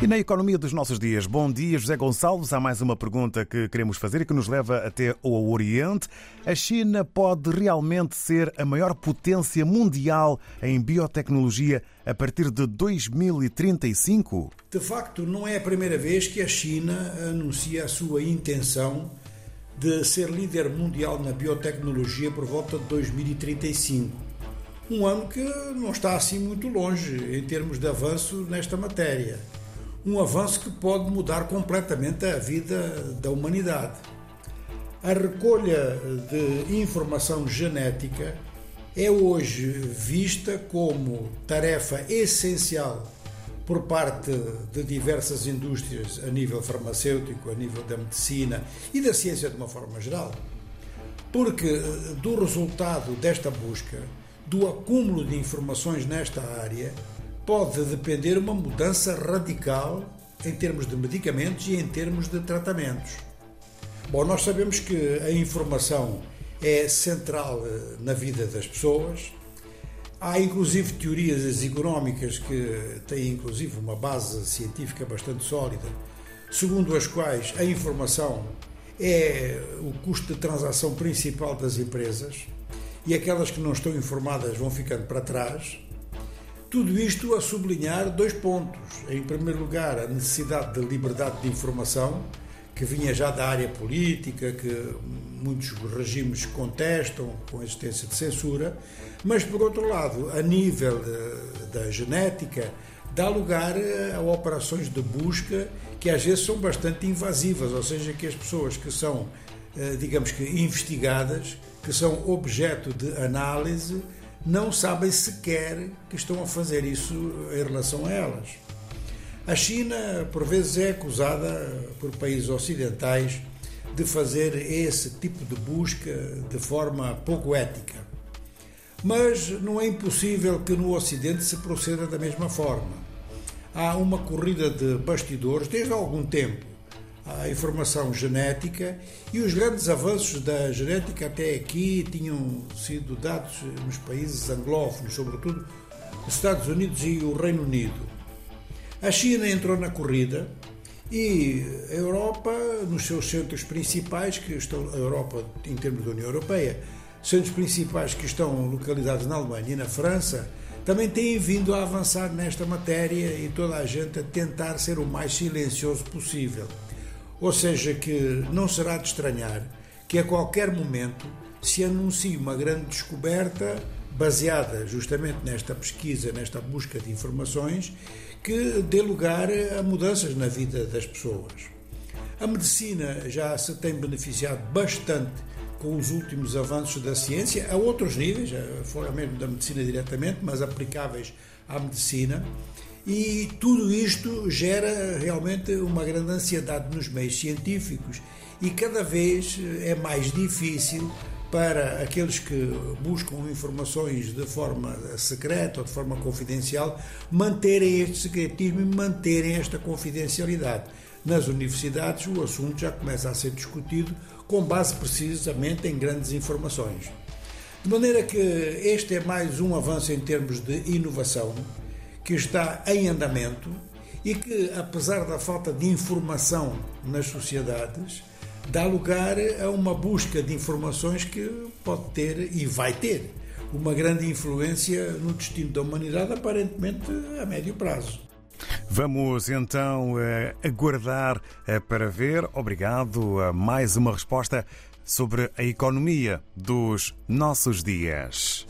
E na economia dos nossos dias, bom dia, José Gonçalves. Há mais uma pergunta que queremos fazer e que nos leva até o Oriente. A China pode realmente ser a maior potência mundial em biotecnologia a partir de 2035? De facto, não é a primeira vez que a China anuncia a sua intenção de ser líder mundial na biotecnologia por volta de 2035. Um ano que não está assim muito longe em termos de avanço nesta matéria um avanço que pode mudar completamente a vida da humanidade. A recolha de informação genética é hoje vista como tarefa essencial por parte de diversas indústrias a nível farmacêutico, a nível da medicina e da ciência de uma forma geral. Porque do resultado desta busca, do acúmulo de informações nesta área, pode depender uma mudança radical em termos de medicamentos e em termos de tratamentos. Bom, nós sabemos que a informação é central eh, na vida das pessoas. Há inclusive teorias económicas que têm inclusive uma base científica bastante sólida, segundo as quais a informação é o custo de transação principal das empresas e aquelas que não estão informadas vão ficando para trás. Tudo isto a sublinhar dois pontos. Em primeiro lugar, a necessidade de liberdade de informação, que vinha já da área política, que muitos regimes contestam com a existência de censura, mas por outro lado, a nível da genética, dá lugar a operações de busca que às vezes são bastante invasivas, ou seja, que as pessoas que são, eh, digamos que, investigadas, que são objeto de análise, não sabem sequer que estão a fazer isso em relação a elas. A China, por vezes, é acusada por países ocidentais de fazer esse tipo de busca de forma pouco ética. Mas não é impossível que no Ocidente se proceda da mesma forma. Há uma corrida de bastidores desde há algum tempo a informação genética e os grandes avanços da genética até aqui tinham sido dados nos países anglófonos, sobretudo os Estados Unidos e o Reino Unido. A China entrou na corrida e a Europa, nos seus centros principais, que estão a Europa em termos da União Europeia, centros principais que estão localizados na Alemanha e na França, também têm vindo a avançar nesta matéria e toda a gente a tentar ser o mais silencioso possível. Ou seja, que não será de estranhar que a qualquer momento se anuncie uma grande descoberta baseada justamente nesta pesquisa, nesta busca de informações, que dê lugar a mudanças na vida das pessoas. A medicina já se tem beneficiado bastante com os últimos avanços da ciência, a outros níveis, fora mesmo da medicina diretamente, mas aplicáveis à medicina. E tudo isto gera realmente uma grande ansiedade nos meios científicos e cada vez é mais difícil para aqueles que buscam informações de forma secreta ou de forma confidencial manterem este secretismo e manterem esta confidencialidade. Nas universidades, o assunto já começa a ser discutido com base precisamente em grandes informações. De maneira que este é mais um avanço em termos de inovação que está em andamento e que, apesar da falta de informação nas sociedades, dá lugar a uma busca de informações que pode ter e vai ter uma grande influência no destino da humanidade, aparentemente a médio prazo. Vamos então eh, aguardar eh, para ver. Obrigado a mais uma resposta sobre a economia dos nossos dias.